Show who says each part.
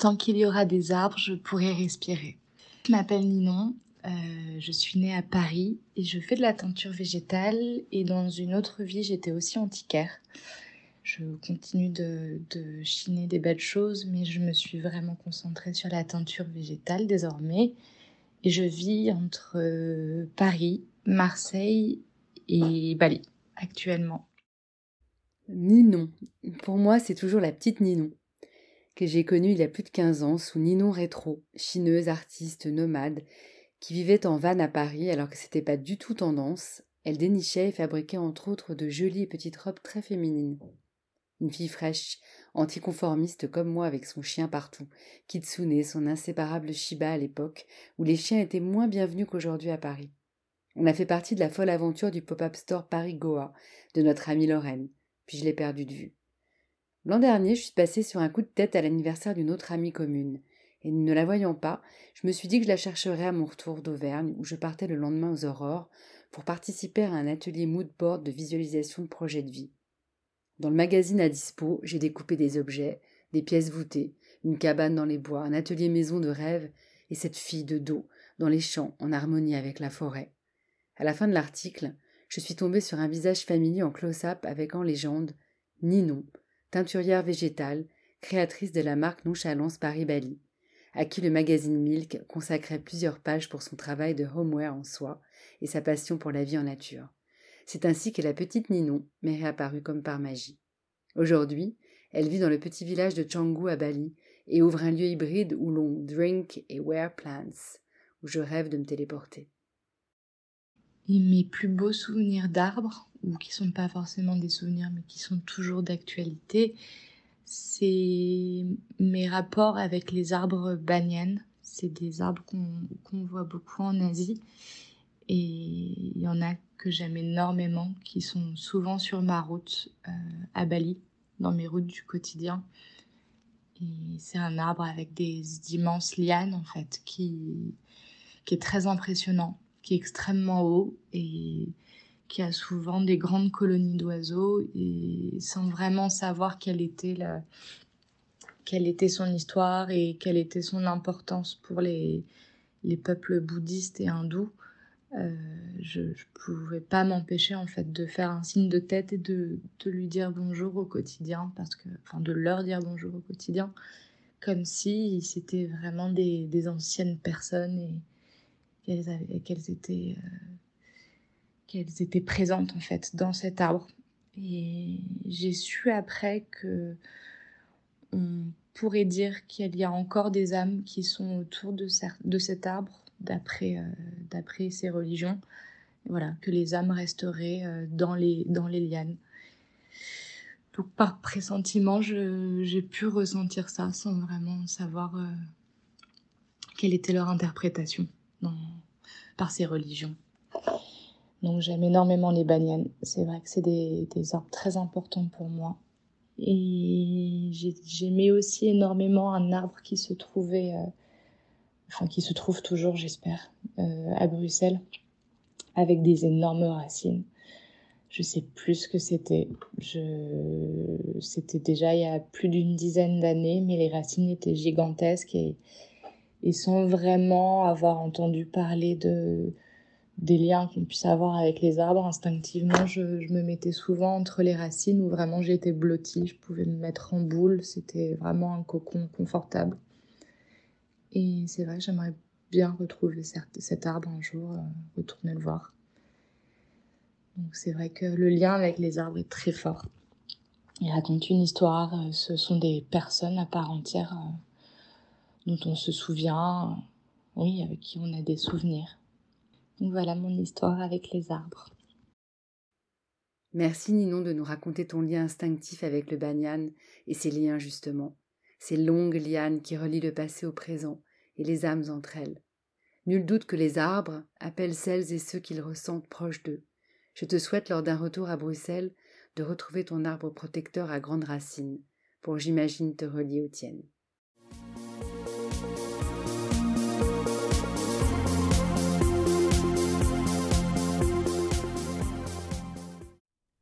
Speaker 1: Tant qu'il y aura des arbres, je pourrai respirer. Je m'appelle Ninon, euh, je suis née à Paris et je fais de la teinture végétale et dans une autre vie j'étais aussi antiquaire. Je continue de, chiner des belles choses mais je me suis vraiment concentrée sur la teinture végétale désormais et je vis entre euh, Paris, Marseille et Bali actuellement.
Speaker 2: Ninon, pour moi c'est toujours la petite Ninon que j'ai connue il y a plus de 15 ans sous Ninon Rétro, chineuse, artiste, nomade, qui vivait en vanne à Paris alors que c'était pas du tout tendance. Elle dénichait et fabriquait entre autres de jolies petites robes très féminines. Une fille fraîche, anticonformiste comme moi avec son chien partout, Kitsune, son inséparable Shiba à l'époque, où les chiens étaient moins bienvenus qu'aujourd'hui à Paris. On a fait partie de la folle aventure du pop-up store Paris-Goa de notre amie Lorraine, puis je l'ai perdue de vue. L'an dernier, je suis passée sur un coup de tête à l'anniversaire d'une autre amie commune, et ne la voyant pas, je me suis dit que je la chercherais à mon retour d'Auvergne, où je partais le lendemain aux aurores, pour participer à un atelier mood board de visualisation de projets de vie. Dans le magazine à dispo, j'ai découpé des objets, des pièces voûtées, une cabane dans les bois, un atelier maison de rêve, et cette fille de dos, dans les champs, en harmonie avec la forêt. À la fin de l'article, je suis tombée sur un visage familier en close-up avec en légende Ninon, teinturière végétale, créatrice de la marque Nonchalance Paris-Bali, à qui le magazine Milk consacrait plusieurs pages pour son travail de homeware en soie et sa passion pour la vie en nature. C'est ainsi que la petite Ninon m'est réapparue comme par magie. Aujourd'hui, elle vit dans le petit village de Canggu à Bali et ouvre un lieu hybride où l'on drink et wear plants, où je rêve de me téléporter.
Speaker 1: Mes plus beaux souvenirs d'arbres, ou qui sont pas forcément des souvenirs mais qui sont toujours d'actualité, c'est mes rapports avec les arbres banyan. C'est des arbres qu'on voit beaucoup en Asie. Et il y en a que j'aime énormément, qui sont souvent sur ma route euh, à Bali, dans mes routes du quotidien. Et c'est un arbre avec des immenses lianes, en fait, qui est très impressionnant, qui est extrêmement haut et qui a souvent des grandes colonies d'oiseaux et sans vraiment savoir quelle était la, quelle était son histoire et quelle était son importance pour les, les peuples bouddhistes et hindous. Euh, je ne pouvais pas m'empêcher en fait de faire un signe de tête et de, de, lui dire bonjour au quotidien parce que enfin de leur dire bonjour au quotidien comme si c'était vraiment des, des, anciennes personnes et qu'elles étaient euh, étaient présentes en fait dans cet arbre. Et j'ai su après que on pourrait dire qu'il y a encore des âmes qui sont autour de, cet arbre d'après euh, d'après ces religions. voilà, que les âmes resteraient euh, dans les dans les lianes. Donc par pressentiment, j'ai pu ressentir ça sans vraiment savoir quelle était leur interprétation par ces religions. Donc j'aime énormément les banyanes. C'est vrai que c'est des, des, arbres très importants pour moi. Et j'aimais aussi énormément un arbre qui se trouvait, euh, enfin qui se trouve toujours, j'espère, euh, à Bruxelles, avec des énormes racines. Je sais plus ce que c'était. Je... C'était déjà il y a plus d'une dizaine d'années, mais les racines étaient gigantesques et, et sans vraiment avoir entendu parler de, des liens qu'on puisse avoir avec les arbres. Instinctivement, je, me mettais souvent entre les racines où vraiment j'étais blottie. Je pouvais me mettre en boule. C'était vraiment un cocon confortable. Et c'est vrai, j'aimerais bien retrouver cet arbre un jour, euh, retourner le voir. Donc c'est vrai que le lien avec les arbres est très fort. Il raconte une histoire, euh, ce sont des personnes à part entière euh, dont on se souvient, oui, avec qui on a des souvenirs. Donc voilà mon histoire avec les arbres.
Speaker 2: Merci Ninon de nous raconter ton lien instinctif avec le banyan et ses liens justement, ces longues lianes qui relient le passé au présent et les âmes entre elles. Nul doute que les arbres appellent celles et ceux qu'ils ressentent proches d'eux. Je te souhaite lors d'un retour à Bruxelles de retrouver ton arbre protecteur à grandes racines, pour j'imagine te relier aux tiennes.